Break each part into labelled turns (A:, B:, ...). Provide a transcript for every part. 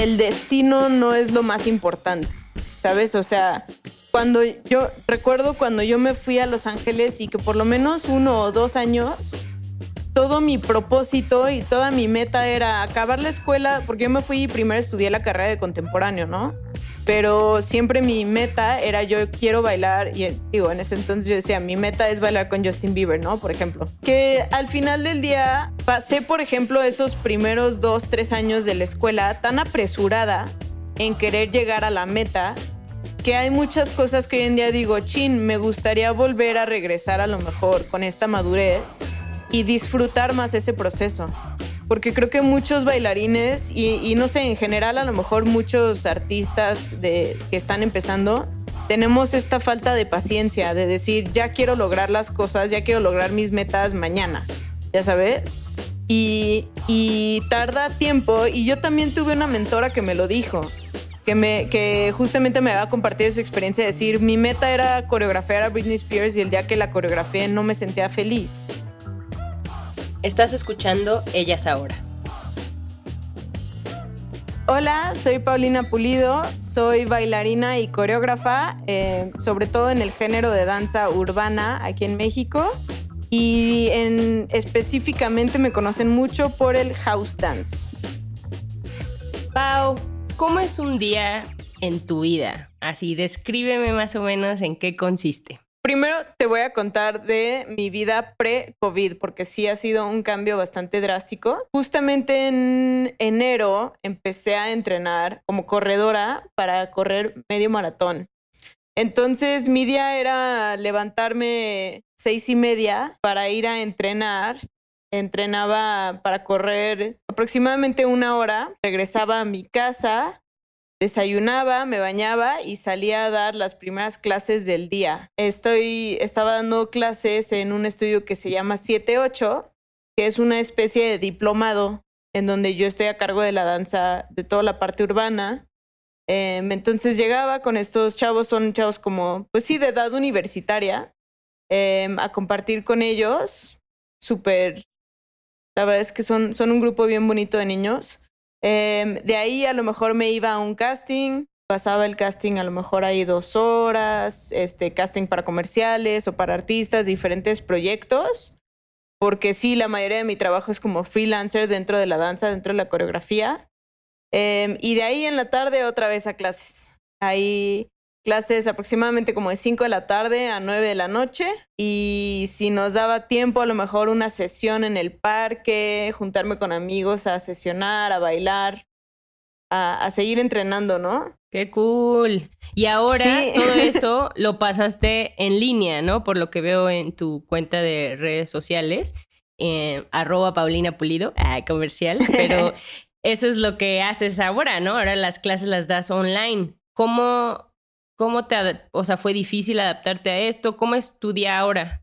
A: El destino no es lo más importante, ¿sabes? O sea, cuando yo recuerdo cuando yo me fui a Los Ángeles y que por lo menos uno o dos años, todo mi propósito y toda mi meta era acabar la escuela, porque yo me fui y primero estudié la carrera de contemporáneo, ¿no? Pero siempre mi meta era yo quiero bailar y digo, en ese entonces yo decía, mi meta es bailar con Justin Bieber, ¿no? Por ejemplo. Que al final del día pasé, por ejemplo, esos primeros dos, tres años de la escuela tan apresurada en querer llegar a la meta que hay muchas cosas que hoy en día digo, chin, me gustaría volver a regresar a lo mejor con esta madurez y disfrutar más ese proceso. Porque creo que muchos bailarines y, no sé, en general a lo mejor muchos artistas de, que están empezando, tenemos esta falta de paciencia, de decir, ya quiero lograr las cosas, ya quiero lograr mis metas mañana, ya sabes. Y, y tarda tiempo, y yo también tuve una mentora que me lo dijo, que, me, que justamente me había compartido esa experiencia de decir, mi meta era coreografiar a Britney Spears y el día que la coreografié no me sentía feliz.
B: Estás escuchando Ellas Ahora.
A: Hola, soy Paulina Pulido, soy bailarina y coreógrafa, eh, sobre todo en el género de danza urbana aquí en México. Y en, específicamente me conocen mucho por el house dance.
B: Pau, ¿cómo es un día en tu vida? Así, descríbeme más o menos en qué consiste.
A: Primero te voy a contar de mi vida pre-COVID, porque sí ha sido un cambio bastante drástico. Justamente en enero empecé a entrenar como corredora para correr medio maratón. Entonces mi día era levantarme seis y media para ir a entrenar. Entrenaba para correr aproximadamente una hora. Regresaba a mi casa, desayunaba, me bañaba y salía a dar las primeras clases del día. Estoy, estaba dando clases en un estudio que se llama 78, que es una especie de diplomado en donde yo estoy a cargo de la danza, de toda la parte urbana. Em, entonces llegaba con estos chavos, son chavos como, pues sí, de edad universitaria, em, a compartir con ellos. Súper, la verdad es que son, son un grupo bien bonito de niños. Em, de ahí a lo mejor me iba a un casting, pasaba el casting a lo mejor ahí dos horas, este casting para comerciales o para artistas, diferentes proyectos, porque sí, la mayoría de mi trabajo es como freelancer dentro de la danza, dentro de la coreografía. Em, y de ahí en la tarde otra vez a clases. Ahí clases aproximadamente como de 5 de la tarde a 9 de la noche y si nos daba tiempo a lo mejor una sesión en el parque, juntarme con amigos a sesionar, a bailar, a, seguir entrenando, ¿no?
B: Qué cool. Y ahora todo eso lo pasaste en línea, ¿no? Por lo que veo en tu cuenta de redes sociales, eh, arroba Paulina Pulido, ah, comercial, pero eso es lo que haces ahora, ¿no? Ahora las clases las das online. ¿Cómo, ¿Cómo te, o sea, fue difícil adaptarte a esto? ¿Cómo es tu día ahora?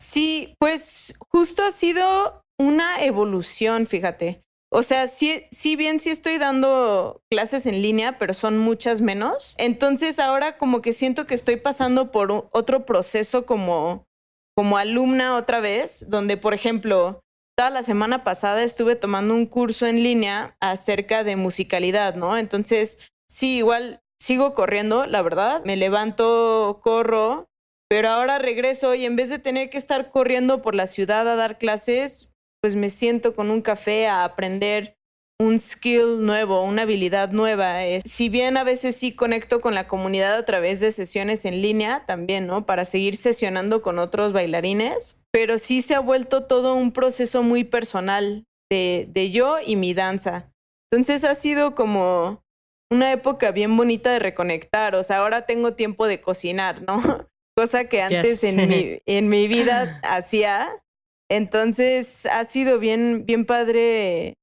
A: Sí, pues justo ha sido una evolución, fíjate. O sea, sí, sí bien sí estoy dando clases en línea, pero son muchas menos. Entonces ahora como que siento que estoy pasando por otro proceso como, como alumna otra vez, donde por ejemplo, toda la semana pasada estuve tomando un curso en línea acerca de musicalidad, ¿no? Entonces, sí, igual sigo corriendo, la verdad. Me levanto, corro, pero ahora regreso y en vez de tener que estar corriendo por la ciudad a dar clases, pues me siento con un café a aprender un skill nuevo, una habilidad nueva. Eh, si bien a veces sí conecto con la comunidad a través de sesiones en línea, también, ¿no? Para seguir sesionando con otros bailarines, pero sí se ha vuelto todo un proceso muy personal de, de yo y mi danza. Entonces ha sido como una época bien bonita de reconectar. O sea, ahora tengo tiempo de cocinar, ¿no? Cosa que antes en mi, en mi vida hacía. Entonces ha sido bien, bien padre,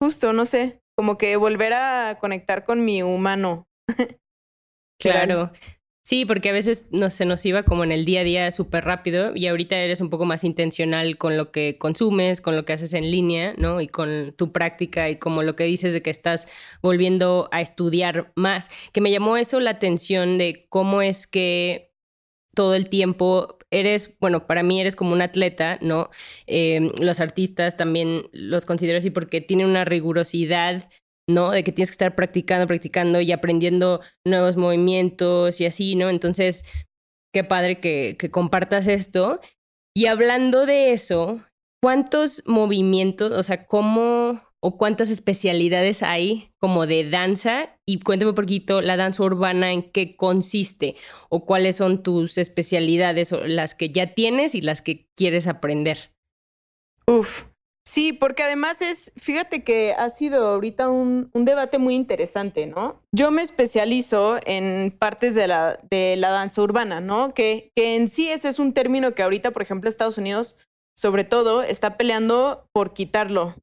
A: justo, no sé, como que volver a conectar con mi humano.
B: claro. Sí, porque a veces no, se nos iba como en el día a día súper rápido y ahorita eres un poco más intencional con lo que consumes, con lo que haces en línea, ¿no? Y con tu práctica y como lo que dices de que estás volviendo a estudiar más, que me llamó eso la atención de cómo es que todo el tiempo eres, bueno, para mí eres como un atleta, ¿no? Eh, los artistas también los considero así porque tienen una rigurosidad ¿no? De que tienes que estar practicando, practicando y aprendiendo nuevos movimientos y así, ¿no? Entonces, qué padre que, que compartas esto. Y hablando de eso, ¿cuántos movimientos, o sea, cómo o cuántas especialidades hay como de danza? Y cuéntame un poquito la danza urbana, en qué consiste o cuáles son tus especialidades, o las que ya tienes y las que quieres aprender.
A: Uf, Sí, porque además es, fíjate que ha sido ahorita un, debate muy interesante, ¿no? Yo me especializo en partes de la, de la danza urbana, ¿no? Que, que en sí ese es un término que ahorita, por ejemplo, Estados Unidos, sobre todo, está peleando por quitarlo,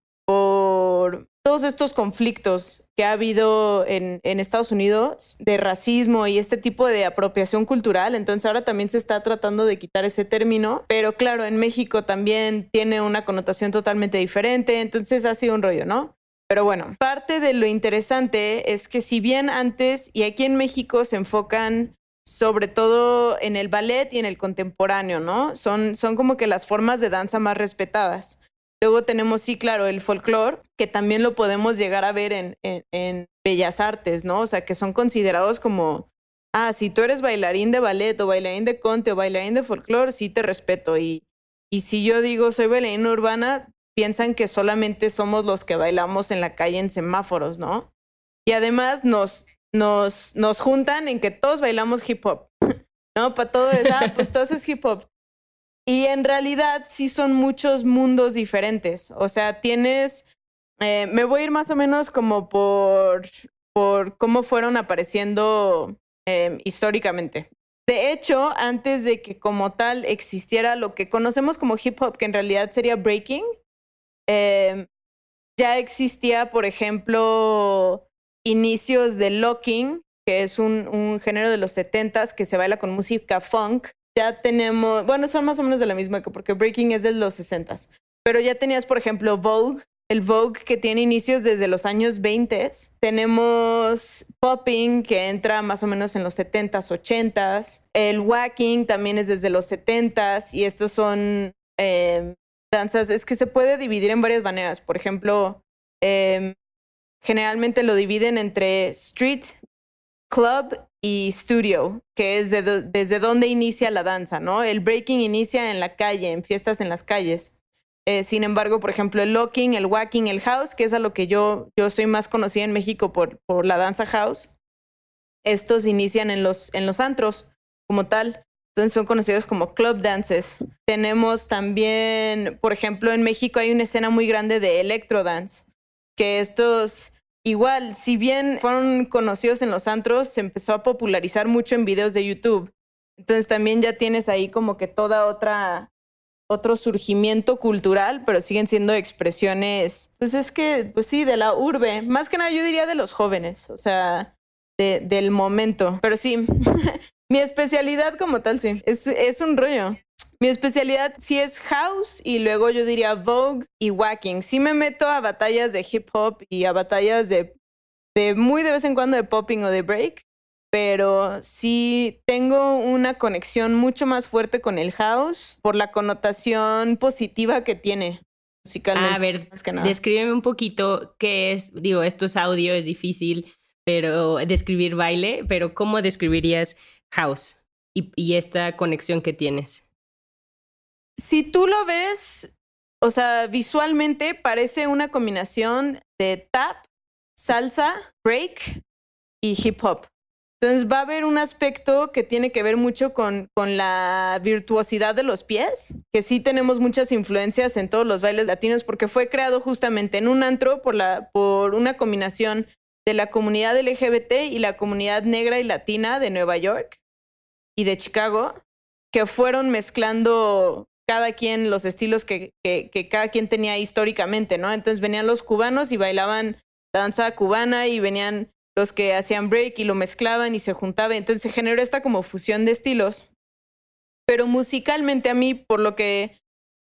A: por todos estos conflictos que ha habido en, Estados Unidos de racismo y este tipo de apropiación cultural. Entonces ahora también se está tratando de quitar ese término, pero claro, en México también tiene una connotación totalmente diferente, entonces ha sido un rollo, ¿no? Pero bueno, parte de lo interesante es que si bien antes y aquí en México se enfocan sobre todo en el ballet y en el contemporáneo, ¿no? Son, son como que las formas de danza más respetadas. Luego tenemos, sí, claro, el folclore, que también lo podemos llegar a ver en, bellas artes, ¿no? O sea, que son considerados como, ah, si tú eres bailarín de ballet o bailarín de conte o bailarín de folclore, sí te respeto. Y, y si yo digo soy bailarina urbana, piensan que solamente somos los que bailamos en la calle en semáforos, ¿no? Y además nos, nos, nos juntan en que todos bailamos hip hop, ¿no? Para todo eso, ah, pues todo es hip hop. Y en realidad sí son muchos mundos diferentes. O sea, tienes, eh, me voy a ir más o menos como por, por cómo fueron apareciendo em, históricamente. De hecho, antes de que como tal existiera lo que conocemos como hip hop, que en realidad sería breaking, em, ya existía, por ejemplo, inicios de locking, que es un, un género de los 70s que se baila con música funk, ya tenemos, bueno, son más o menos de la misma época, porque Breaking es de los 60 pero ya tenías, por ejemplo, Vogue, el Vogue que tiene inicios desde los años 20. Tenemos Popping que entra más o menos en los 70s, 80s. El Wacking también es desde los 70s y estos son em, danzas, es que se puede dividir en varias maneras. Por ejemplo, em, generalmente lo dividen entre street, club y studio, que es desde donde inicia la danza, ¿no? El breaking inicia en la calle, en fiestas en las calles. Eh, sin embargo, por ejemplo, el locking, el wacking, el house, que es a lo que yo, yo soy más conocida en México por, por la danza house, estos inician en los, en los antros como tal. Entonces son conocidos como club dances. Tenemos también, por ejemplo, en México hay una escena muy grande de electro dance, que estos Igual, si bien fueron conocidos en los antros, se empezó a popularizar mucho en videos de YouTube. Entonces también ya tienes ahí como que toda otra otro surgimiento cultural, pero siguen siendo expresiones, pues es que, pues sí, de la urbe, más que nada yo diría de los jóvenes, o sea, de, del momento, pero sí, mi especialidad como tal, sí, es, es un rollo. Mi especialidad sí es house y luego yo diría Vogue y wacking. Sí me meto a batallas de hip hop y a batallas de, de muy de vez en cuando de popping o de break, pero sí tengo una conexión mucho más fuerte con el house por la connotación positiva que tiene musicalmente.
B: A ver, descríbeme un poquito qué es, digo, esto es audio, es difícil, pero describir baile, pero ¿cómo describirías house y, esta conexión que tienes?
A: si tú lo ves, o sea, visualmente parece una combinación de tap, salsa, break y hip hop. Entonces va a haber un aspecto que tiene que ver mucho con, con, la virtuosidad de los pies, que sí tenemos muchas influencias en todos los bailes latinos porque fue creado justamente en un antro por, la, por una combinación de la comunidad LGBT y la comunidad negra y latina de Nueva York y de Chicago, que fueron mezclando cada quien los estilos que, cada quien tenía históricamente, ¿no? Entonces venían los cubanos y bailaban danza cubana y venían los que hacían break y lo mezclaban y se juntaban. Entonces se generó esta como fusión de estilos. Pero musicalmente a mí, por lo que,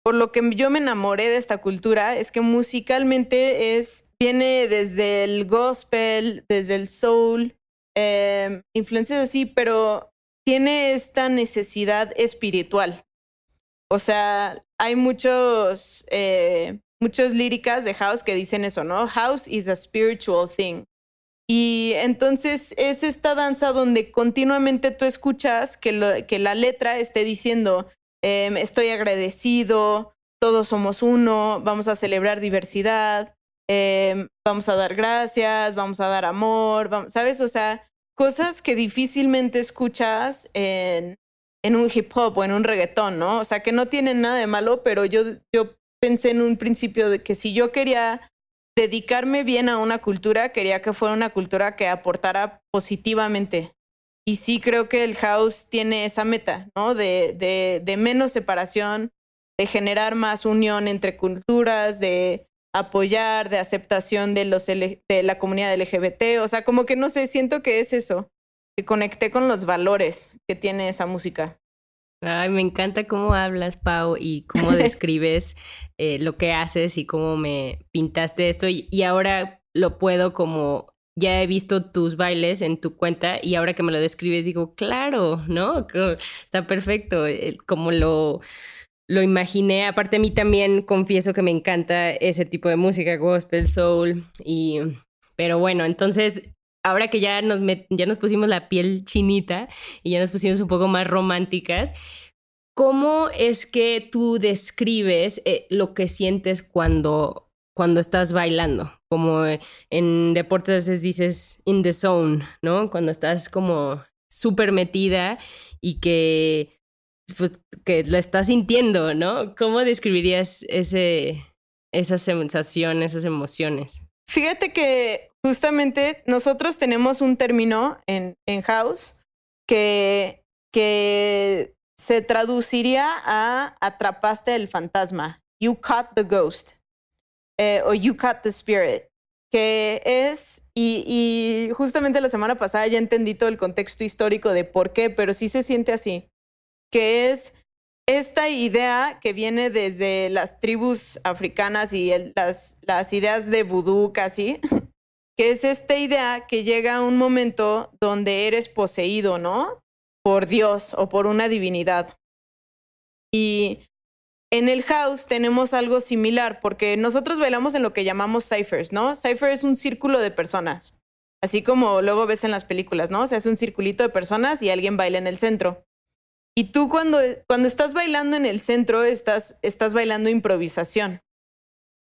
A: por lo que yo me enamoré de esta cultura, es que musicalmente es, viene desde el gospel, desde el soul, eh, influencias así, pero tiene esta necesidad espiritual. O sea, hay muchos, eh, líricas de House que dicen eso, ¿no? House is a spiritual thing. Y entonces es esta danza donde continuamente tú escuchas que, que la letra esté diciendo, em, estoy agradecido, todos somos uno, vamos a celebrar diversidad, em, vamos a dar gracias, vamos a dar amor, ¿sabes? O sea, cosas que difícilmente escuchas en, en un hip hop o en un reggaetón, ¿no? O sea, que no tienen nada de malo, pero yo, yo pensé en un principio de que si yo quería dedicarme bien a una cultura, quería que fuera una cultura que aportara positivamente. Y sí creo que el house tiene esa meta, ¿no? De, de, de menos separación, de generar más unión entre culturas, de apoyar, de aceptación de, los de la comunidad LGBT. O sea, como que no sé, siento que es eso, que conecté con los valores que tiene esa música.
B: Ay, me encanta cómo hablas, Pau, y cómo describes eh, lo que haces y cómo me pintaste esto. Y, ahora lo puedo como, ya he visto tus bailes en tu cuenta y ahora que me lo describes digo, claro, ¿no? Está perfecto, como lo, lo imaginé. Aparte a mí también confieso que me encanta ese tipo de música, gospel, soul, y... Pero bueno, entonces ahora que ya nos, ya nos pusimos la piel chinita y ya nos pusimos un poco más románticas, ¿cómo es que tú describes eh, lo que sientes cuando, cuando estás bailando? Como en deportes a veces dices in the zone, ¿no? Cuando estás como súper metida y que, pues, que lo estás sintiendo, ¿no? ¿Cómo describirías ese, esas sensaciones, esas emociones?
A: Fíjate que justamente nosotros tenemos un término en, en House que, que se traduciría a atrapaste el fantasma. You caught the ghost. Eh, o you caught the spirit. Que es, y, y justamente la semana pasada ya entendí todo el contexto histórico de por qué, pero sí se siente así. Que es esta idea que viene desde las tribus africanas y las, las ideas de vudú casi, que es esta idea que llega a un momento donde eres poseído, ¿no? Por Dios o por una divinidad. Y en el house tenemos algo similar porque nosotros bailamos en lo que llamamos ciphers, ¿no? Cipher es un círculo de personas, así como luego ves en las películas, ¿no? Se hace un circulito de personas y alguien baila en el centro. Y tú cuando, cuando estás bailando en el centro, estás, estás bailando improvisación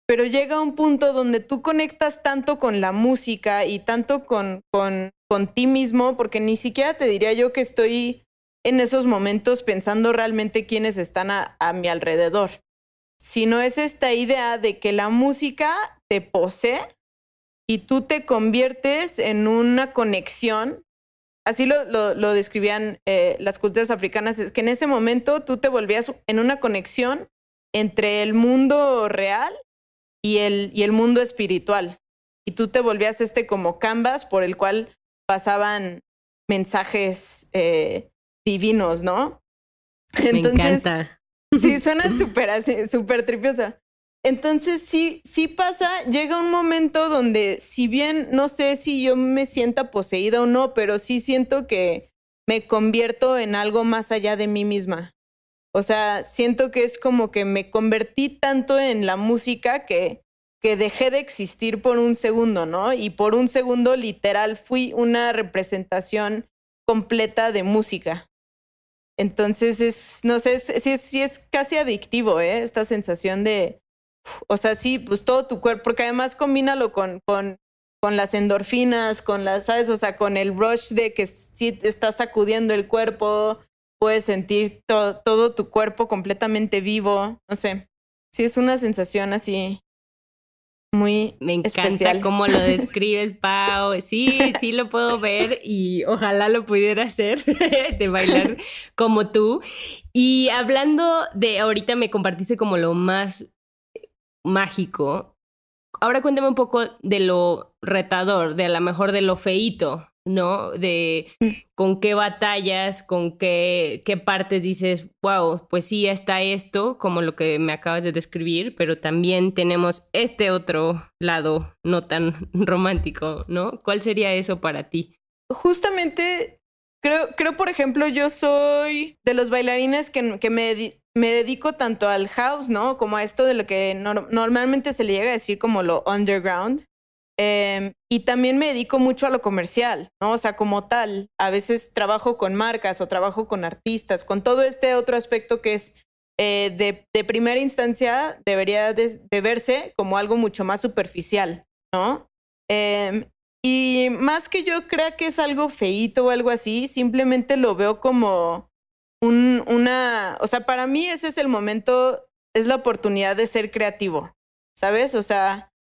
A: pero llega un punto donde tú conectas tanto con la música y tanto con, con, con ti mismo, porque ni siquiera te diría yo que estoy en esos momentos pensando realmente quiénes están a, mi alrededor, sino es esta idea de que la música te posee y tú te conviertes en una conexión. Así lo describían eh, las culturas africanas, es que en ese momento tú te volvías en una conexión entre el mundo real y el, y el mundo espiritual. Y tú te volvías este como canvas por el cual pasaban mensajes eh, divinos, ¿no?
B: Me encanta.
A: Sí, suena súper así, súper tripiosa. Entonces sí, sí pasa, llega un momento donde si bien no sé si yo me sienta poseída o no, pero sí siento que me convierto en algo más allá de mí misma. O sea, siento que es como que me convertí tanto en la música que, que dejé de existir por un segundo, ¿no? Y por un segundo, literal, fui una representación completa de música. Entonces es, no sé, sí es, es, casi adictivo, ¿eh? Esta sensación de, o sea, sí, pues todo tu cuerpo, porque además combínalo con, con, con las endorfinas, con las, ¿sabes? O sea, con el rush de que sí estás sacudiendo el cuerpo, puedes sentir todo tu cuerpo completamente vivo, no sé. Sí, es una sensación así muy
B: Me encanta
A: especial.
B: cómo lo describes, Pau. Sí, sí lo puedo ver y ojalá lo pudiera hacer, de bailar como tú. Y hablando de, ahorita me compartiste como lo más mágico. Ahora cuéntame un poco de lo retador, de a lo mejor de lo feíto, ¿no? De con qué batallas, con qué, qué partes dices, wow, pues sí, está esto, como lo que me acabas de describir, pero también tenemos este otro lado no tan romántico, ¿no? ¿Cuál sería eso para ti?
A: Justamente, creo, creo por ejemplo, yo soy de los bailarines que, que me, me dedico tanto al house, ¿no? Como a esto de lo que nor- normalmente se le llega a decir como lo underground. Em, y también me dedico mucho a lo comercial, ¿no? O sea, como tal, a veces trabajo con marcas o trabajo con artistas, con todo este otro aspecto que es eh, de, de primera instancia debería de, de verse como algo mucho más superficial, ¿no? Em, y más que yo crea que es algo feíto o algo así, simplemente lo veo como un, una, o sea, para mí ese es el momento, es la oportunidad de ser creativo, ¿sabes? O sea,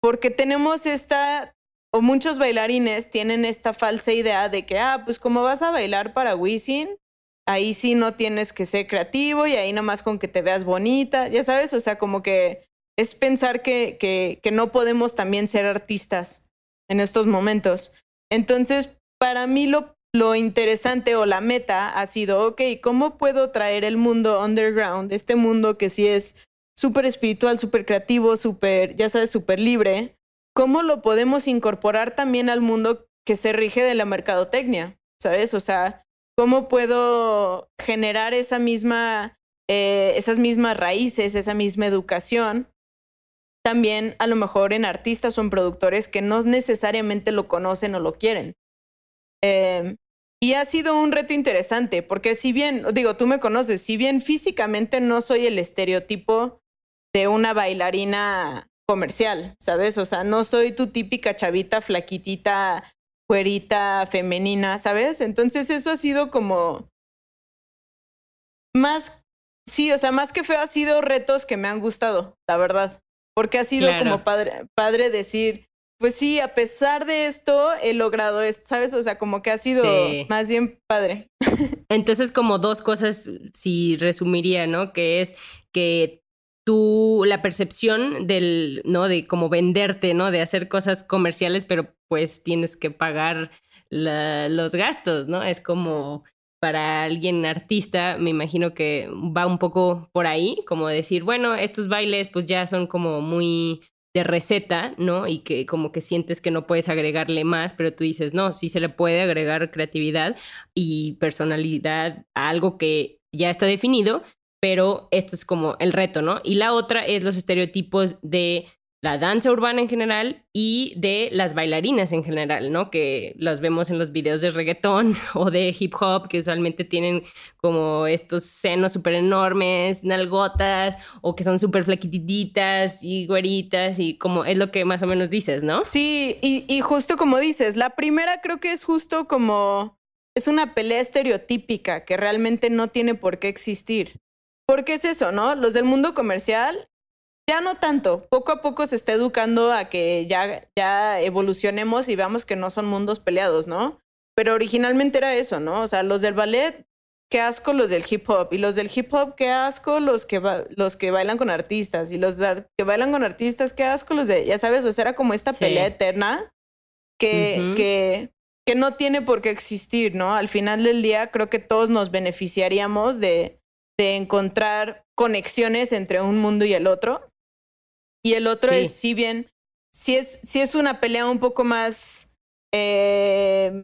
A: porque tenemos esta, o muchos bailarines tienen esta falsa idea de que, ah, pues como vas a bailar para Wisin, ahí sí no tienes que ser creativo y ahí nada más con que te veas bonita, ya sabes, o sea, como que es pensar que, que, que no podemos también ser artistas en estos momentos. Entonces, para mí lo, lo interesante o la meta ha sido, ok, ¿cómo puedo traer el mundo underground, este mundo que sí es súper espiritual, súper creativo, súper, ya sabes, súper libre? ¿Cómo lo podemos incorporar también al mundo que se rige de la mercadotecnia? ¿Sabes? O sea, ¿cómo puedo generar esa misma, eh, esas mismas raíces, esa misma educación también a lo mejor en artistas o en productores que no necesariamente lo conocen o lo quieren. Eh, y ha sido un reto interesante, porque si bien, digo, tú me conoces, si bien físicamente no soy el estereotipo de una bailarina comercial, ¿sabes? O sea, no soy tu típica chavita flaquitita, cuerita, femenina, ¿sabes? Entonces eso ha sido como más, sí, o sea, más que feo ha sido retos que me han gustado, la verdad. Porque ha sido
B: Claro.
A: como padre, padre decir, pues sí, a pesar de esto he logrado esto, ¿sabes? O sea, como que ha sido
B: Sí.
A: más bien padre.
B: Entonces, como dos cosas, si resumiría, ¿no? Que es que la percepción del, ¿no? De como venderte, ¿no? De hacer cosas comerciales, pero pues tienes que pagar los gastos, ¿no? Es como para alguien artista, me imagino que va un poco por ahí, como decir, bueno, estos bailes pues ya son como muy de receta, ¿no? Y que como que sientes que no puedes agregarle más, pero tú dices, no, sí se le puede agregar creatividad y personalidad a algo que ya está definido, pero esto es como el reto, ¿no? Y la otra es los estereotipos de la danza urbana en general y de las bailarinas en general, ¿no? Que los vemos en los videos de reggaetón o de hip hop, que usualmente tienen como estos senos súper enormes, nalgotas, o que son súper flaquititas y güeritas, y como es lo que más o menos dices, ¿no?
A: Sí, y, y justo como dices, la primera creo que es justo como, es una pelea estereotípica que realmente no tiene por qué existir. Porque es eso, ¿no? Los del mundo comercial, ya no tanto, poco a poco se está educando a que ya, ya evolucionemos y veamos que no son mundos peleados, ¿no? Pero originalmente era eso, ¿no? O sea, los del ballet, qué asco los del hip hop, y los del hip hop, qué asco los que, los que bailan con artistas, y los que bailan con artistas, qué asco los de, ya sabes, o sea, era como esta
B: Sí.
A: pelea eterna que,
B: Ujú.
A: que, que no tiene por qué existir, ¿no? Al final del día creo que todos nos beneficiaríamos de, de encontrar conexiones entre un mundo y el otro. Y el otro
B: Sí.
A: es, si bien, si es, si es una pelea un poco más eh,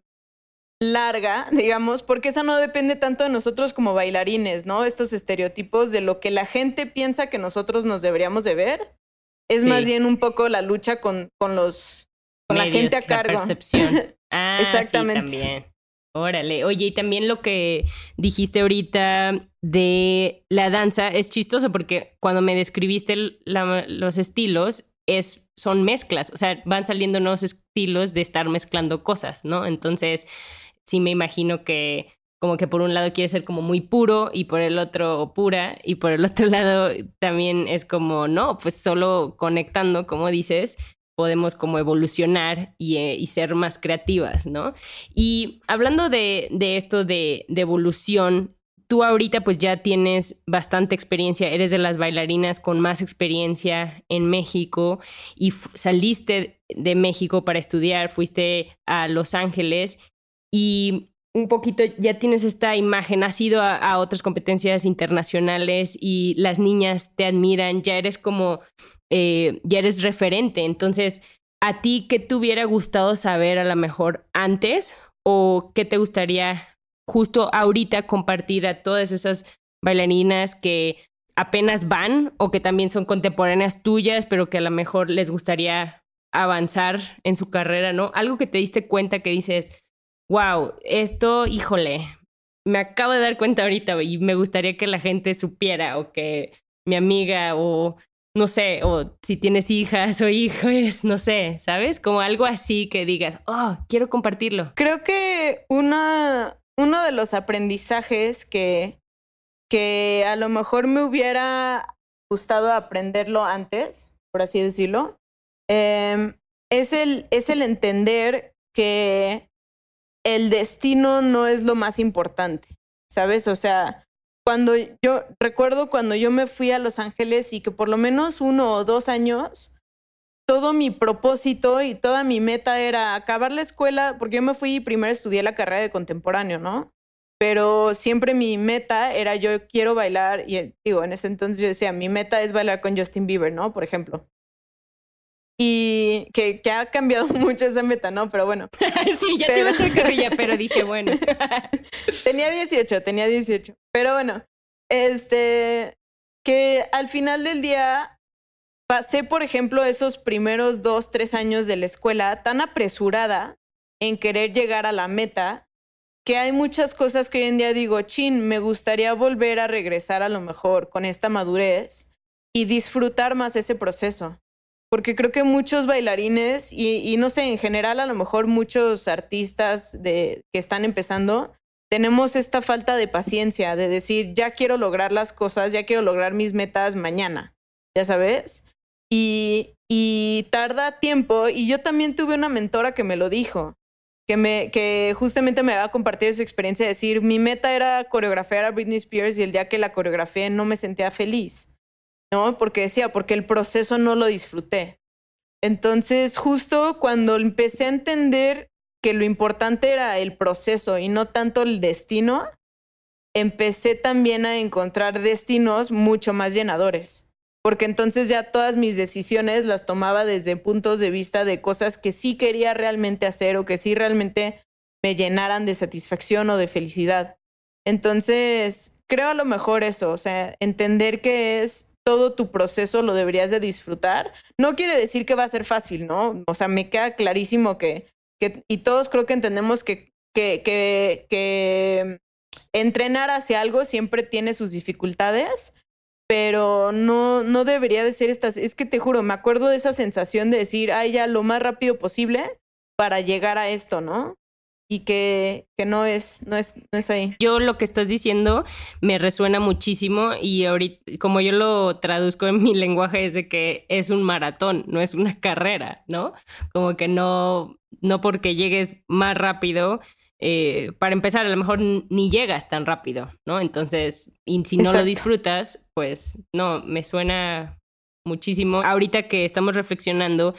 A: larga, digamos, porque esa no depende tanto de nosotros como bailarines, ¿no? Estos estereotipos de lo que la gente piensa que nosotros nos deberíamos de ver, es
B: Sí.
A: más bien un poco la lucha con, con los con la gente a cargo.
B: La percepción. Ah,
A: Exactamente.
B: Sí, también. Órale. Oye, y también lo que dijiste ahorita de la danza es chistoso porque cuando me describiste los estilos, es, son mezclas. O sea, van saliendo nuevos estilos de estar mezclando cosas, ¿no? Entonces, sí me imagino que como que por un lado quiere ser como muy puro y por el otro pura y por el otro lado también es como, no, pues solo conectando, como dices, podemos como evolucionar y, eh, y ser más creativas, ¿no? Y hablando de, esto de, de, evolución, tú ahorita pues ya tienes bastante experiencia, eres de las bailarinas con más experiencia en México y saliste de México para estudiar, fuiste a Los Ángeles y un poquito ya tienes esta imagen, has ido a, otras competencias internacionales y las niñas te admiran, ya eres como, eh, ya eres referente. Entonces, ¿a ti qué te hubiera gustado saber a lo mejor antes o qué te gustaría justo ahorita compartir a todas esas bailarinas que apenas van o que también son contemporáneas tuyas, pero que a lo mejor les gustaría avanzar en su carrera, ¿no? Algo que te diste cuenta que dices, wow, esto, híjole, me acabo de dar cuenta ahorita y me gustaría que la gente supiera o que mi amiga o no sé, o si tienes hijas o hijos, no sé, ¿sabes? Como algo así que digas, oh, quiero compartirlo.
A: Creo que una, uno de los aprendizajes que, que a lo mejor me hubiera gustado aprenderlo antes, por así decirlo, em, es, el, es el entender que el destino no es lo más importante, ¿sabes? O sea, cuando yo recuerdo cuando yo me fui a Los Ángeles y que por lo menos uno o dos años, todo mi propósito y toda mi meta era acabar la escuela, porque yo me fui y primero estudié la carrera de contemporáneo, ¿no? Pero siempre mi meta era yo quiero bailar, y digo, en ese entonces yo decía, mi meta es bailar con Justin Bieber, ¿no? Por ejemplo. Y que, que, ha cambiado mucho esa meta, ¿no? Pero bueno.
B: sí, ya te iba a carrilla, pero dije, bueno.
A: tenía 18, tenía 18. Pero bueno, este, que al final del día pasé, por ejemplo, esos primeros dos, tres años de la escuela tan apresurada en querer llegar a la meta, que hay muchas cosas que hoy en día digo, chin, me gustaría volver a regresar a lo mejor con esta madurez y disfrutar más ese proceso porque creo que muchos bailarines y, no sé, en general a lo mejor muchos artistas que están empezando, tenemos esta falta de paciencia, de decir, ya quiero lograr las cosas, ya quiero lograr mis metas mañana, ya sabes. Y, y tarda tiempo, y yo también tuve una mentora que me lo dijo, que, me, que justamente me va a compartir esa experiencia de decir, mi meta era coreografiar a Britney Spears y el día que la coreografié no me sentía feliz. ¿No? Porque decía, porque el proceso no lo disfruté. Entonces, justo cuando empecé a entender que lo importante era el proceso y no tanto el destino, empecé también a encontrar destinos mucho más llenadores. Porque entonces ya todas mis decisiones las tomaba desde puntos de vista de cosas que sí quería realmente hacer o que sí realmente me llenaran de satisfacción o de felicidad. Entonces, creo a lo mejor eso, o sea, entender que es todo tu proceso lo deberías de disfrutar. No quiere decir que va a ser fácil, ¿no? O sea, me queda clarísimo que, que y todos creo que entendemos que, que, que, que entrenar hacia algo siempre tiene sus dificultades, pero no, no debería de ser estas. Es que te juro, me acuerdo de esa sensación de decir, ay, ya lo más rápido posible para llegar a esto, ¿no? Y que, que no, es, no, es, no es ahí.
B: Yo lo que estás diciendo me resuena muchísimo y ahorita, como yo lo traduzco en mi lenguaje, es de que es un maratón, no es una carrera, ¿no? Como que no, no porque llegues más rápido, eh, para empezar, a lo mejor ni llegas tan rápido, ¿no? Entonces, y si no lo disfrutas, pues no, me suena muchísimo. Ahorita que estamos reflexionando,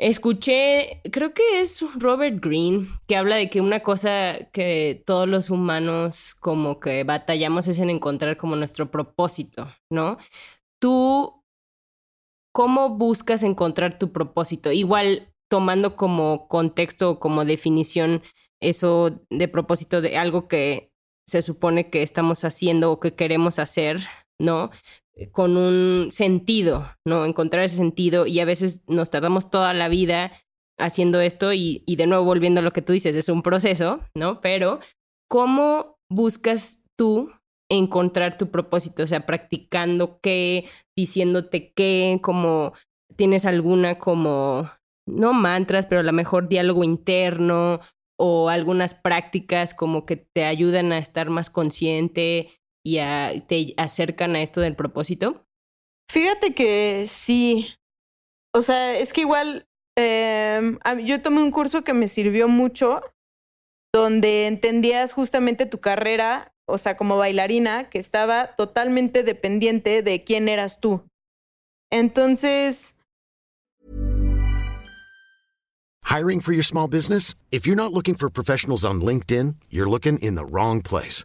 B: Escuché, creo que es Robert Greene, que habla de que una cosa que todos los humanos como que batallamos es en encontrar como nuestro propósito, ¿no? Tú, ¿cómo buscas encontrar tu propósito? Igual tomando como contexto o como definición eso de propósito de algo que se supone que estamos haciendo o que queremos hacer, ¿no? Con un sentido, ¿no? Encontrar ese sentido y a veces nos tardamos toda la vida haciendo esto y, y de nuevo volviendo a lo que tú dices, es un proceso, ¿no? Pero ¿cómo buscas tú encontrar tu propósito? O sea, practicando qué, diciéndote qué, como tienes alguna como, no mantras, pero a lo mejor diálogo interno o algunas prácticas como que te ayudan a estar más consciente y te acercan a esto del propósito?
A: Fíjate que sí. O sea, es que igual em, yo tomé un curso que me sirvió mucho, donde entendías justamente tu carrera, o sea, como bailarina, que estaba totalmente dependiente de quién eras tú. Entonces...
C: Hiring for your small business? If you're not looking for professionals on LinkedIn, you're looking in the wrong place.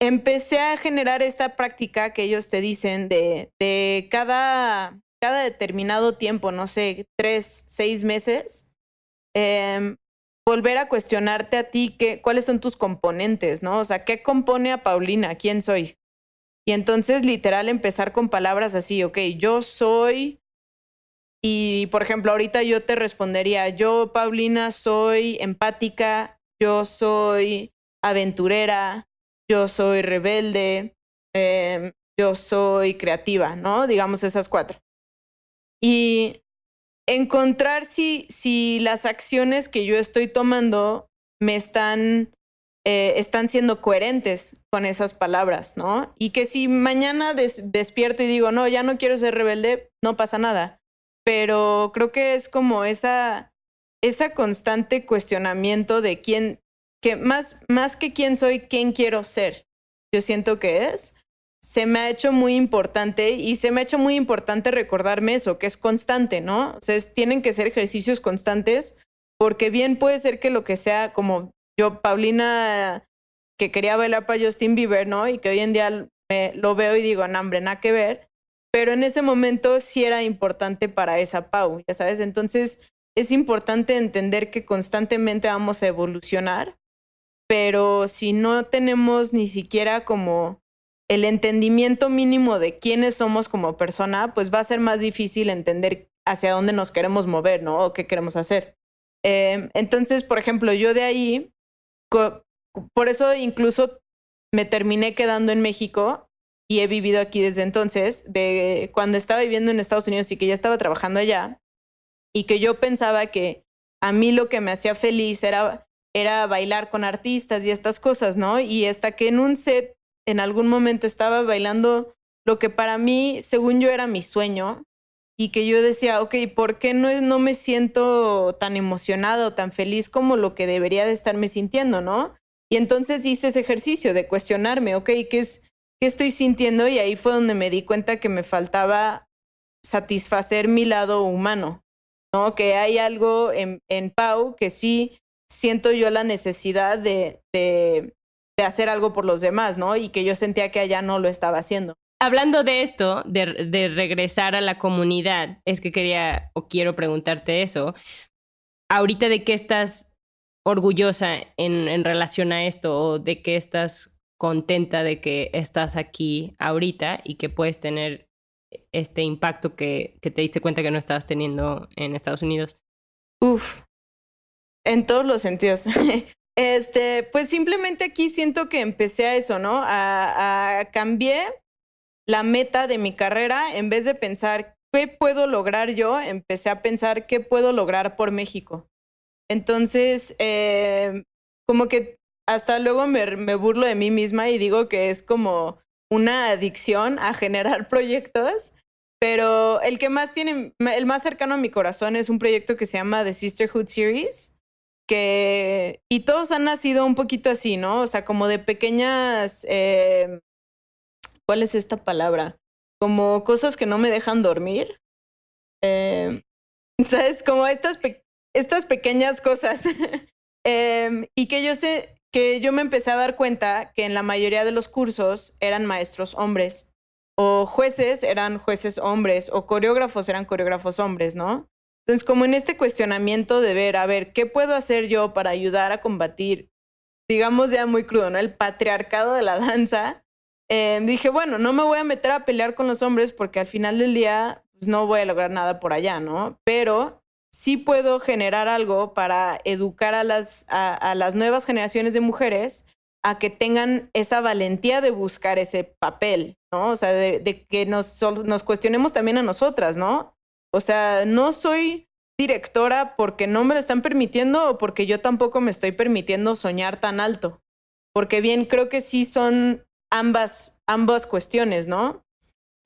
A: Empecé a generar esta práctica que ellos te dicen de, de cada, cada determinado tiempo, no sé, tres, seis meses, eh, volver a cuestionarte a ti qué, cuáles son tus componentes, ¿no? O sea, ¿qué compone a Paulina? ¿Quién soy? Y entonces literal empezar con palabras así, ok, yo soy, y por ejemplo, ahorita yo te respondería, yo, Paulina, soy empática, yo soy aventurera, yo soy rebelde, em, yo soy creativa, ¿no? Digamos esas cuatro. Y encontrar si, si las acciones que yo estoy tomando me están, eh, están siendo coherentes con esas palabras, ¿no? Y que si mañana despierto y digo, no, ya no quiero ser rebelde, no pasa nada. Pero creo que es como esa, esa constante cuestionamiento de quién, que más, más que quién soy, quién quiero ser. Yo siento que es se me ha hecho muy importante y se me ha hecho muy importante recordarme eso, que es constante, ¿no? O sea, tienen que ser ejercicios constantes porque bien puede ser que lo que sea como yo, Paulina, que quería bailar para Justin Bieber, ¿no? Y que hoy en día me, lo veo y digo, no, hombre, nada que ver. Pero en ese momento sí era importante para esa Pau, ya sabes. Entonces es importante entender que constantemente vamos a evolucionar, pero si no tenemos ni siquiera como el entendimiento mínimo de quiénes somos como persona, pues va a ser más difícil entender hacia dónde nos queremos mover, ¿no? O qué queremos hacer. Em, entonces, por ejemplo, yo de ahí, por eso incluso me terminé quedando en México y he vivido aquí desde entonces, de cuando estaba viviendo en Estados Unidos y que ya estaba trabajando allá, y que yo pensaba que a mí lo que me hacía feliz era, era bailar con artistas y estas cosas, ¿no? Y hasta que en un set en algún momento estaba bailando lo que para mí, según yo, era mi sueño y que yo decía, ok, ¿por qué no, no me siento tan emocionado, tan feliz como lo que debería de estarme sintiendo, no? Y entonces hice ese ejercicio de cuestionarme, ok, ¿qué, es, qué estoy sintiendo? Y ahí fue donde me di cuenta que me faltaba satisfacer mi lado humano, ¿no? Que hay algo en, en Pau que sí siento yo la necesidad de, de, de hacer algo por los demás, ¿no? Y que yo sentía que allá no lo estaba haciendo.
B: Hablando de esto, de, regresar a la comunidad, es que quería o quiero preguntarte eso. Ahorita de qué estás orgullosa en, en relación a esto o de qué estás contenta de que estás aquí ahorita y que puedes tener este impacto que, que te diste cuenta que no estabas teniendo en Estados Unidos?
A: Uf, en todos los sentidos. Este, pues simplemente aquí siento que empecé a eso, ¿no? A, a cambiar la meta de mi carrera en vez de pensar qué puedo lograr yo, empecé a pensar qué puedo lograr por México. Entonces, eh, como que hasta luego me, me, burlo de mí misma y digo que es como una adicción a generar proyectos, pero el que más tiene, el más cercano a mi corazón es un proyecto que se llama The Sisterhood Series que, y todos han nacido un poquito así, ¿no? O sea, como de pequeñas, eh, ¿cuál es esta palabra? Como cosas que no me dejan dormir. Eh, ¿Sabes? Como estas, estas pequeñas cosas. eh, y que yo sé, que yo me empecé a dar cuenta que en la mayoría de los cursos eran maestros hombres, o jueces eran jueces hombres, o coreógrafos eran coreógrafos hombres, ¿no? Entonces, como en este cuestionamiento de ver, a ver, ¿qué puedo hacer yo para ayudar a combatir digamos ya muy crudo, ¿no? El patriarcado de la danza. Eh, dije, bueno, no me voy a meter a pelear con los hombres porque al final del día pues, no voy a lograr nada por allá, ¿no? Pero sí puedo generar algo para educar a las, a, las nuevas generaciones de mujeres a que tengan esa valentía de buscar ese papel, ¿no? O sea, de, que nos, nos cuestionemos también a nosotras, ¿no? O sea, no soy directora porque no me lo están permitiendo o porque yo tampoco me estoy permitiendo soñar tan alto. Porque bien, creo que sí son ambas, ambas cuestiones, ¿no?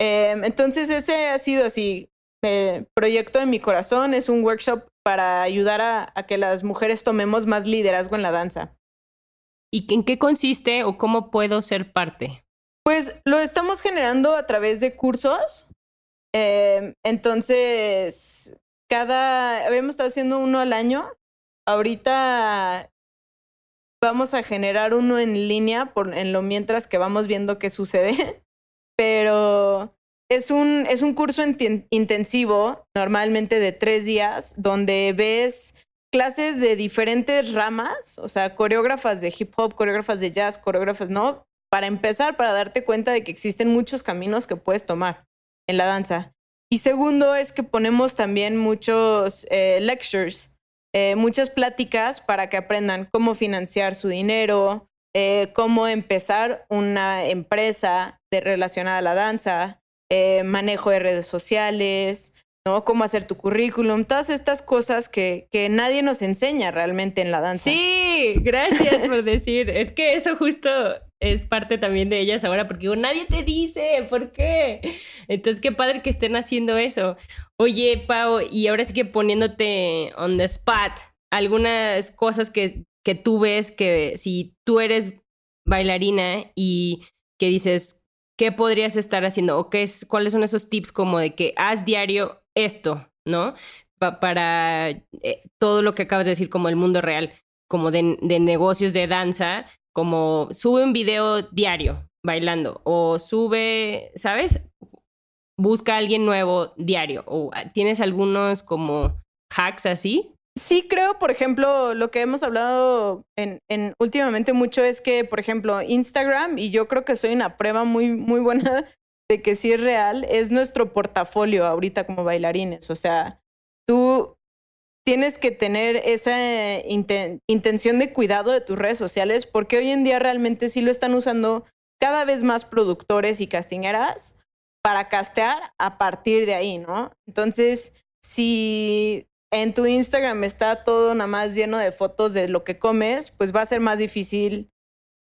A: Em, entonces ese ha sido así, el proyecto de mi corazón, es un workshop para ayudar a, a que las mujeres tomemos más liderazgo en la danza.
B: ¿Y en qué consiste o cómo puedo ser parte?
A: Pues lo estamos generando a través de cursos. Em, entonces, cada, habíamos estado haciendo uno al año. Ahorita vamos a generar uno en línea por, en lo mientras que vamos viendo qué sucede. Pero es un, es un curso intensivo, normalmente de tres días, donde ves clases de diferentes ramas, o sea, coreógrafas de hip hop, coreógrafas de jazz, coreógrafas, ¿no? Para empezar, para darte cuenta de que existen muchos caminos que puedes tomar en la danza. Y segundo es que ponemos también muchos eh, lectures, eh, muchas pláticas para que aprendan cómo financiar su dinero, eh, cómo empezar una empresa de, relacionada a la danza, manejo de redes sociales, ¿no? Cómo hacer tu currículum, todas estas cosas que, que nadie nos enseña realmente en la danza.
B: Sí, gracias por decir. Es que eso justo es parte también de ellas ahora, porque nadie te dice, ¿por qué? Entonces, qué padre que estén haciendo eso. Oye, Pau, y ahora sí que poniéndote on the spot, algunas cosas que, que tú ves que si tú eres bailarina y que dices, ¿qué podrías estar haciendo? ¿O qué es, cuáles son esos tips como de que haz diario esto, ¿no? para eh, todo lo que acabas de decir como el mundo real, como de, negocios de danza, como sube un video diario bailando o sube, ¿sabes? Busca a alguien nuevo diario o tienes algunos como hacks así.
A: Sí, creo, por ejemplo, lo que hemos hablado en, en, últimamente mucho es que, por ejemplo, Instagram, y yo creo que soy una prueba muy, muy buena de que sí es real, es nuestro portafolio ahorita como bailarines. O sea, tú tienes que tener esa intención de cuidado de tus redes sociales porque hoy en día realmente sí lo están usando cada vez más productores y castingeras para castear a partir de ahí, ¿no? Entonces, si en tu Instagram está todo nada más lleno de fotos de lo que comes, pues va a ser más difícil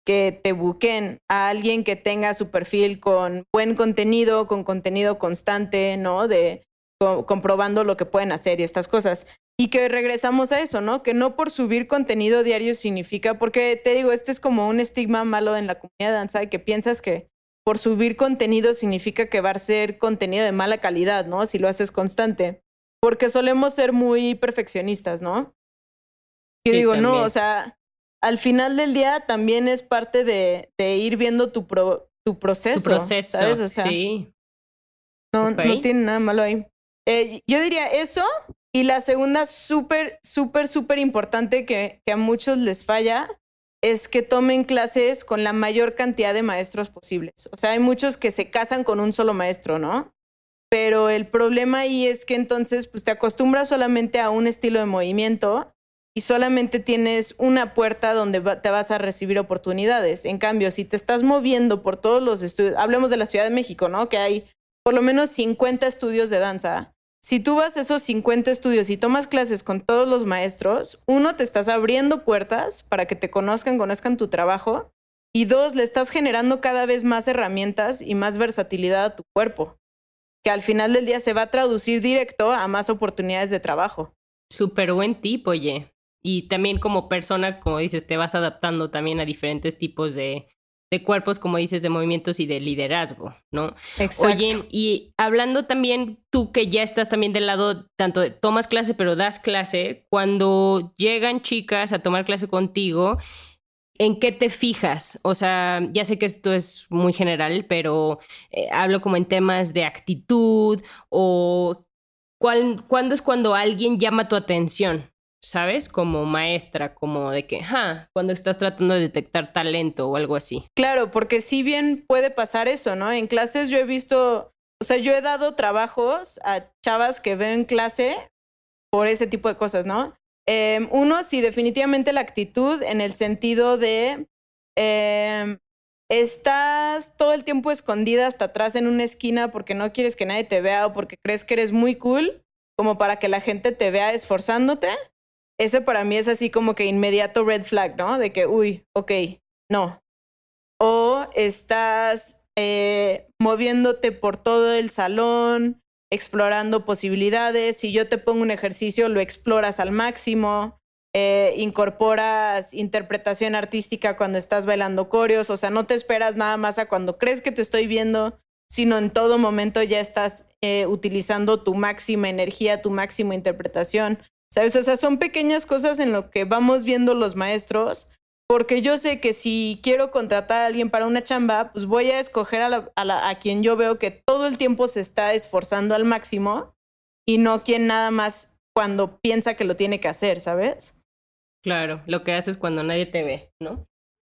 A: que te busquen a alguien que tenga su perfil con buen contenido, con contenido constante, ¿no? De comprobando lo que pueden hacer y estas cosas. Y que regresamos a eso, ¿no? Que no por subir contenido diario significa, porque te digo, este es como un estigma malo en la comunidad de danza que piensas que por subir contenido significa que va a ser contenido de mala calidad, ¿no? Si lo haces constante. Porque solemos ser muy perfeccionistas, ¿no? Y digo, no, o sea, al final del día también es parte de, ir viendo tu, tu proceso. Tu proceso, ¿sabes? O sea, sí. No, no tiene nada malo ahí. Eh, yo diría eso. Y la segunda, súper, súper, súper importante que, que a muchos les falla, es que tomen clases con la mayor cantidad de maestros posibles. O sea, hay muchos que se casan con un solo maestro, ¿no? Pero el problema ahí es que entonces pues te acostumbras solamente a un estilo de movimiento y solamente tienes una puerta donde te vas a recibir oportunidades. En cambio, si te estás moviendo por todos los estudios, hablemos de la Ciudad de México, ¿no? Que hay por lo menos 50 estudios de danza. Si tú vas a esos 50 estudios y tomas clases con todos los maestros, uno, te estás abriendo puertas para que te conozcan, conozcan tu trabajo, y dos, le estás generando cada vez más herramientas y más versatilidad a tu cuerpo, que al final del día se va a traducir directo a más oportunidades de trabajo.
B: Súper buen tipo, oye y también como persona, como dices, te vas adaptando también a diferentes tipos de, de cuerpos, como dices, de movimientos y de liderazgo, ¿no? Exacto. Oye, y hablando también tú que ya estás también del lado, tanto de tomas clase, pero das clase, cuando llegan chicas a tomar clase contigo, ¿en qué te fijas? O sea, ya sé que esto es muy general, pero eh, hablo como en temas de actitud o ¿cuál, cuándo es cuando alguien llama tu atención? ¿Sabes? Como maestra, como de que, ja, cuando estás tratando de detectar talento o algo así.
A: Claro, porque si bien puede pasar eso, ¿no? En clases yo he visto, o sea, yo he dado trabajos a chavas que veo en clase por ese tipo de cosas, ¿no? Em, uno, sí, definitivamente la actitud en el sentido de em, estás todo el tiempo escondida hasta atrás en una esquina porque no quieres que nadie te vea o porque crees que eres muy cool, como para que la gente te vea esforzándote. Ese para mí es así como que inmediato red flag, ¿no? De que, uy, ok, no. O estás eh, moviéndote por todo el salón, explorando posibilidades. Si yo te pongo un ejercicio, lo exploras al máximo. Eh, incorporas interpretación artística cuando estás bailando coreos, o sea, no te esperas nada más a cuando crees que te estoy viendo, sino en todo momento ya estás eh, utilizando tu máxima energía, tu máxima interpretación, ¿sabes? O sea, son pequeñas cosas en lo que vamos viendo los maestros, porque yo sé que si quiero contratar a alguien para una chamba, pues voy a escoger a, a quien yo veo que todo el tiempo se está esforzando al máximo y no quien nada más cuando piensa que lo tiene que hacer, ¿sabes?
B: Claro, lo que haces cuando nadie te ve, ¿no?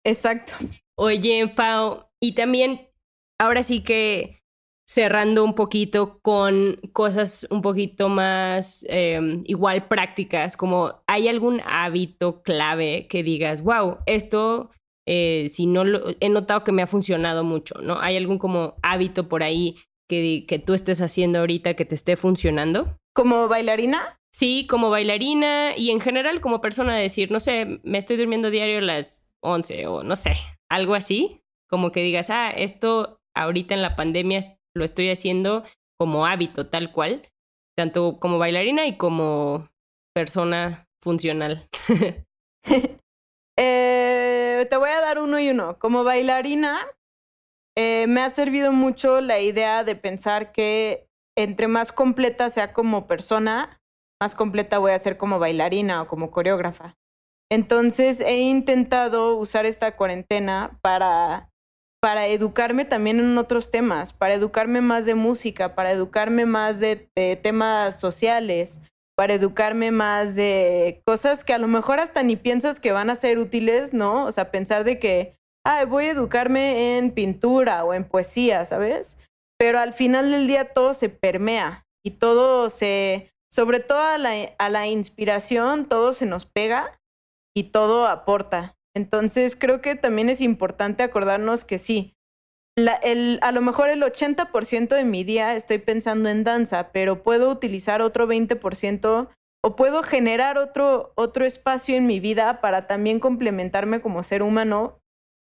A: Exacto.
B: Oye, Pau, y también, ahora sí que cerrando un poquito con cosas un poquito más em, igual prácticas, como hay algún hábito clave que digas, wow, esto eh, si no lo he notado que me ha funcionado mucho, ¿no? ¿Hay algún como hábito por ahí que, que tú estés haciendo ahorita que te esté funcionando?
A: ¿Como bailarina?
B: Sí, como bailarina y en general como persona decir, no sé, me estoy durmiendo diario a las 11 o no sé, algo así, como que digas, ah, esto ahorita en la pandemia lo estoy haciendo como hábito tal cual, tanto como bailarina y como persona funcional.
A: eh, te voy a dar uno y uno. Como bailarina, eh, me ha servido mucho la idea de pensar que entre más completa sea como persona, más completa voy a ser como bailarina o como coreógrafa. Entonces he intentado usar esta cuarentena para, para educarme también en otros temas, para educarme más de música, para educarme más de, temas sociales, para educarme más de cosas que a lo mejor hasta ni piensas que van a ser útiles, ¿no? O sea, pensar de que, ah, voy a educarme en pintura o en poesía, ¿sabes? Pero al final del día todo se permea y todo se, sobre todo a la, inspiración, todo se nos pega y todo aporta. Entonces creo que también es importante acordarnos que sí, a lo mejor el 80% de mi día estoy pensando en danza, pero puedo utilizar otro 20% o puedo generar otro, otro espacio en mi vida para también complementarme como ser humano,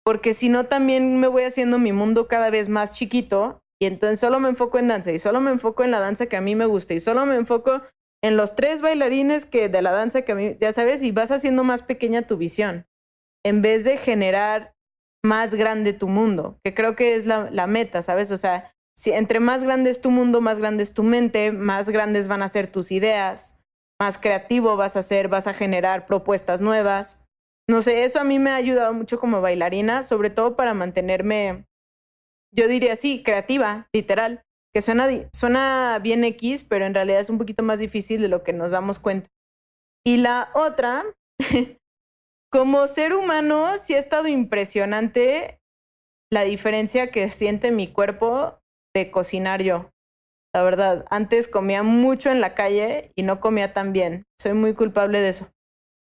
A: porque si no también me voy haciendo mi mundo cada vez más chiquito y entonces solo me enfoco en danza y solo me enfoco en la danza que a mí me gusta y solo me enfoco en los tres bailarines que de la danza que a mí, ya sabes, y vas haciendo más pequeña tu visión, en vez de generar más grande tu mundo, que creo que es la, meta, ¿sabes? O sea, si entre más grande es tu mundo, más grande es tu mente, más grandes van a ser tus ideas, más creativo vas a ser, vas a generar propuestas nuevas. No sé, eso a mí me ha ayudado mucho como bailarina, sobre todo para mantenerme yo diría sí, creativa, literal, que suena, suena bien X, pero en realidad es un poquito más difícil de lo que nos damos cuenta. Y la otra, como ser humano, sí ha estado impresionante la diferencia que siente mi cuerpo de cocinar yo. La verdad, antes comía mucho en la calle y no comía tan bien. Soy muy culpable de eso.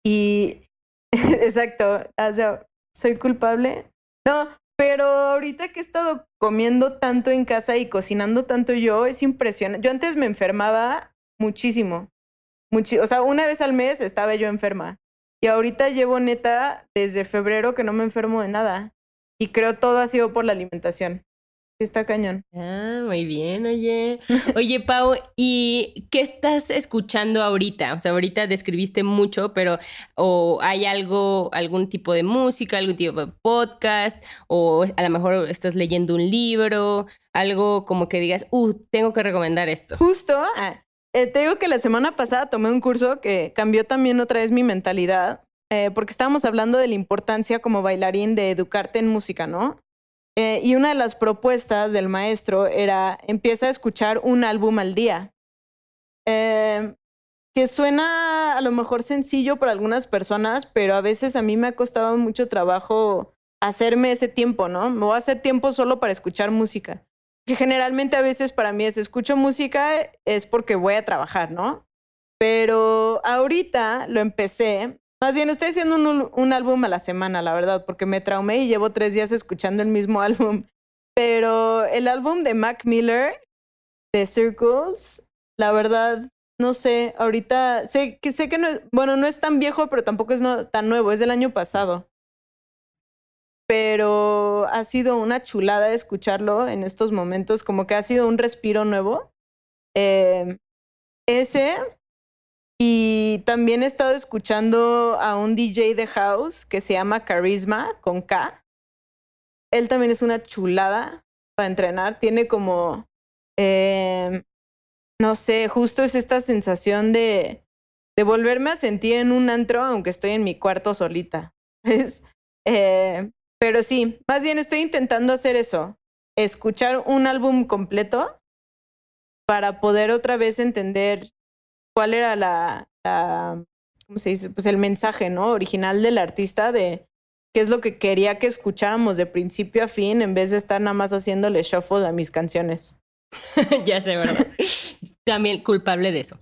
A: Y, exacto, o sea, soy culpable. No, pero ahorita que he estado comiendo tanto en casa y cocinando tanto yo, es impresionante. Yo antes me enfermaba muchísimo. o sea, una vez al mes estaba yo enferma. Y ahorita llevo neta desde febrero que no me enfermo de nada. Y creo todo ha sido por la alimentación. Está cañón.
B: Ah, muy bien, oye. Oye, Pau, ¿y qué estás escuchando ahorita? O sea, ahorita describiste mucho, pero o hay algo, algún tipo de música, algún tipo de podcast, o a lo mejor estás leyendo un libro, algo como que digas, uh, tengo que recomendar esto.
A: Justo, ah, eh, te digo que la semana pasada tomé un curso que cambió también otra vez mi mentalidad, eh, porque estábamos hablando de la importancia como bailarín de educarte en música, ¿no? Eh, y una de las propuestas del maestro era, empieza a escuchar un álbum al día. Que suena a lo mejor sencillo para algunas personas, pero a veces a mí me ha costado mucho trabajo hacerme ese tiempo, ¿no? Me voy a hacer tiempo solo para escuchar música. Que generalmente a veces para mí es escucho música es porque voy a trabajar, ¿no? Pero ahorita lo empecé. Más bien, estoy haciendo un, un álbum a la semana, la verdad, porque me traumé y llevo tres días escuchando el mismo álbum. Pero el álbum de Mac Miller, de Circles, la verdad, no sé, ahorita sé que sé que no bueno, no es tan viejo, pero tampoco es tan nuevo, es del año pasado. Pero ha sido una chulada escucharlo en estos momentos, como que ha sido un respiro nuevo. Eh, ese. Y también he estado escuchando a un DJ de house que se llama Charisma con K. Él también es una chulada para entrenar. Tiene como eh, no sé, justo es esta sensación de, de volverme a sentir en un antro, aunque estoy en mi cuarto solita. Es, eh, pero sí, más bien estoy intentando hacer eso, escuchar un álbum completo para poder otra vez entender cuál era la, la ¿cómo se dice? Pues el mensaje, ¿no? Original del artista de qué es lo que quería que escucháramos de principio a fin en vez de estar nada más haciéndole shuffle a mis canciones.
B: ya sé, ¿verdad? También culpable de eso.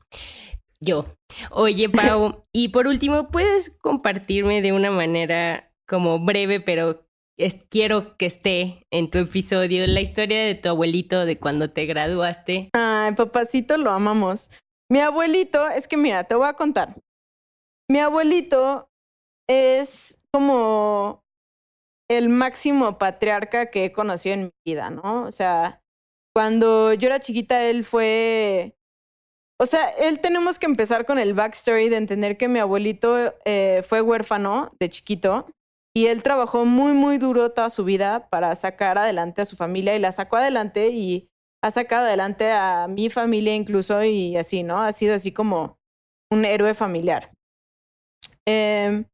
B: Yo. Oye, Pau, y por último, ¿puedes compartirme de una manera como breve, pero quiero que esté en tu episodio la historia de tu abuelito de cuando te graduaste?
A: Ay, papacito, lo amamos. Mi abuelito, es que mira, te voy a contar. Mi abuelito es como el máximo patriarca que he conocido en mi vida, ¿no? O sea, cuando yo era chiquita, él fue... O sea, él tenemos que empezar con el backstory de entender que mi abuelito eh, fue huérfano de chiquito y él trabajó muy, muy duro toda su vida para sacar adelante a su familia y la sacó adelante y ha sacado adelante a mi familia incluso y así, ¿no? Ha sido así como un héroe familiar. Em,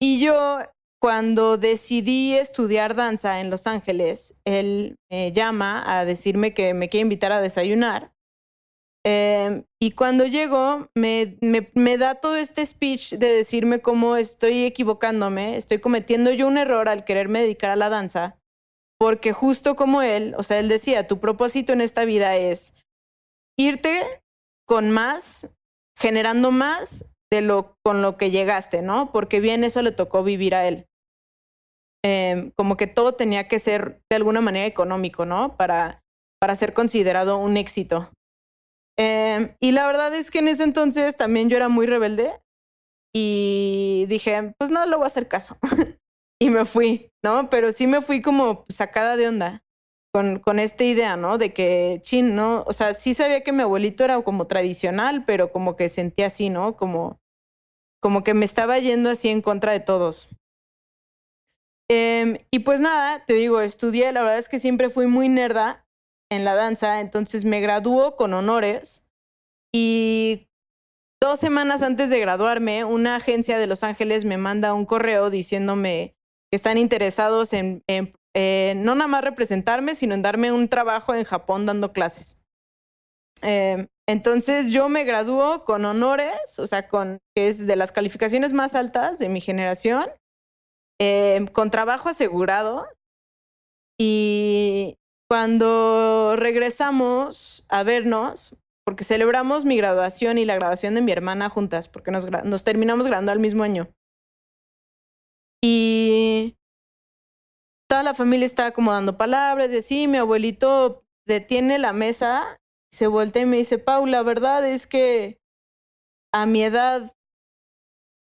A: y yo cuando decidí estudiar danza en Los Ángeles, él me llama a decirme que me quiere invitar a desayunar. Em, y cuando llego, me, me, da todo este speech de decirme cómo estoy equivocándome, estoy cometiendo yo un error al quererme dedicar a la danza, porque justo como él, o sea, él decía, tu propósito en esta vida es irte con más, generando más de lo con lo que llegaste, ¿no? Porque bien eso le tocó vivir a él. Em, como que todo tenía que ser de alguna manera económico, ¿no? Para, para ser considerado un éxito. Em, y la verdad es que en ese entonces también yo era muy rebelde y dije, pues no, le voy a hacer caso. y me fui, ¿no? Pero sí me fui como sacada de onda con, con esta idea, ¿no? De que, chin, ¿no? O sea, sí sabía que mi abuelito era como tradicional, pero como que sentía así, ¿no? Como, como que me estaba yendo así en contra de todos. Em, y pues nada, te digo, estudié, la verdad es que siempre fui muy nerda en la danza, entonces me graduó con honores y dos semanas antes de graduarme, una agencia de Los Ángeles me manda un correo diciéndome que están interesados en no nada más representarme, sino en darme un trabajo en Japón dando clases. Eh, entonces yo me graduó con honores, o sea, con que es de las calificaciones más altas de mi generación, eh, con trabajo asegurado. Y cuando regresamos a vernos, porque celebramos mi graduación y la graduación de mi hermana juntas, porque nos, terminamos graduando al mismo año. Y toda la familia estaba como dando palabras, de sí, mi abuelito detiene la mesa, se voltea y me dice, Paula, la verdad es que a mi edad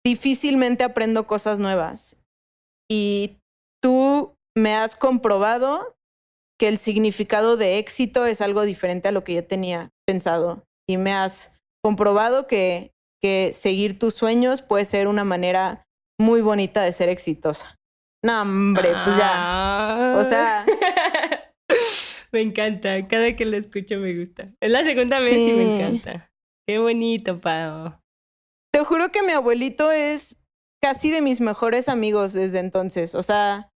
A: difícilmente aprendo cosas nuevas. Y tú me has comprobado que el significado de éxito es algo diferente a lo que yo tenía pensado. Y me has comprobado que, que seguir tus sueños puede ser una manera muy bonita de ser exitosa. No, hombre, pues ya. O sea.
B: me encanta. Cada que lo escucho me gusta. Es la segunda vez y me encanta. Qué bonito, Pau.
A: Te juro que mi abuelito es casi de mis mejores amigos desde entonces. O sea,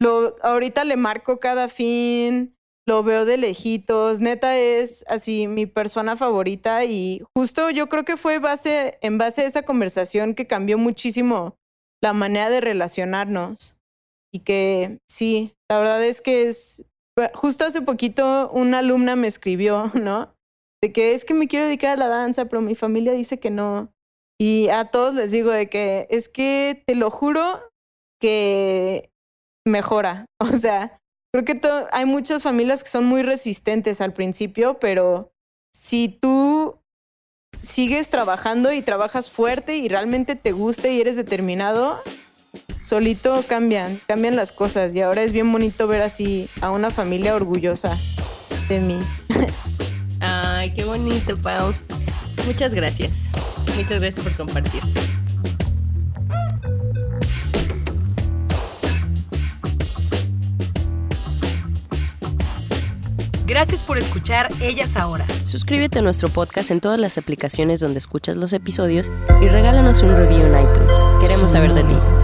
A: lo, ahorita le marco cada fin. lo veo de lejitos, neta es así mi persona favorita y justo yo creo que fue base, en base a esa conversación que cambió muchísimo la manera de relacionarnos y que sí, la verdad es que es, justo hace poquito una alumna me escribió, ¿no? De que es que me quiero dedicar a la danza, pero mi familia dice que no. Y a todos les digo de que es que te lo juro que mejora. O sea, creo que hay muchas familias que son muy resistentes al principio, pero si tú sigues trabajando y trabajas fuerte y realmente te gusta y eres determinado, solito cambian, cambian las cosas. Y ahora es bien bonito ver así a una familia orgullosa de mí.
B: Ay, qué bonito, Pau. Muchas gracias. Muchas gracias por compartir.
D: Gracias por escuchar Ellas Ahora.
B: Suscríbete a nuestro podcast en todas las aplicaciones donde escuchas los episodios y regálanos un review en iTunes. Queremos saber de ti.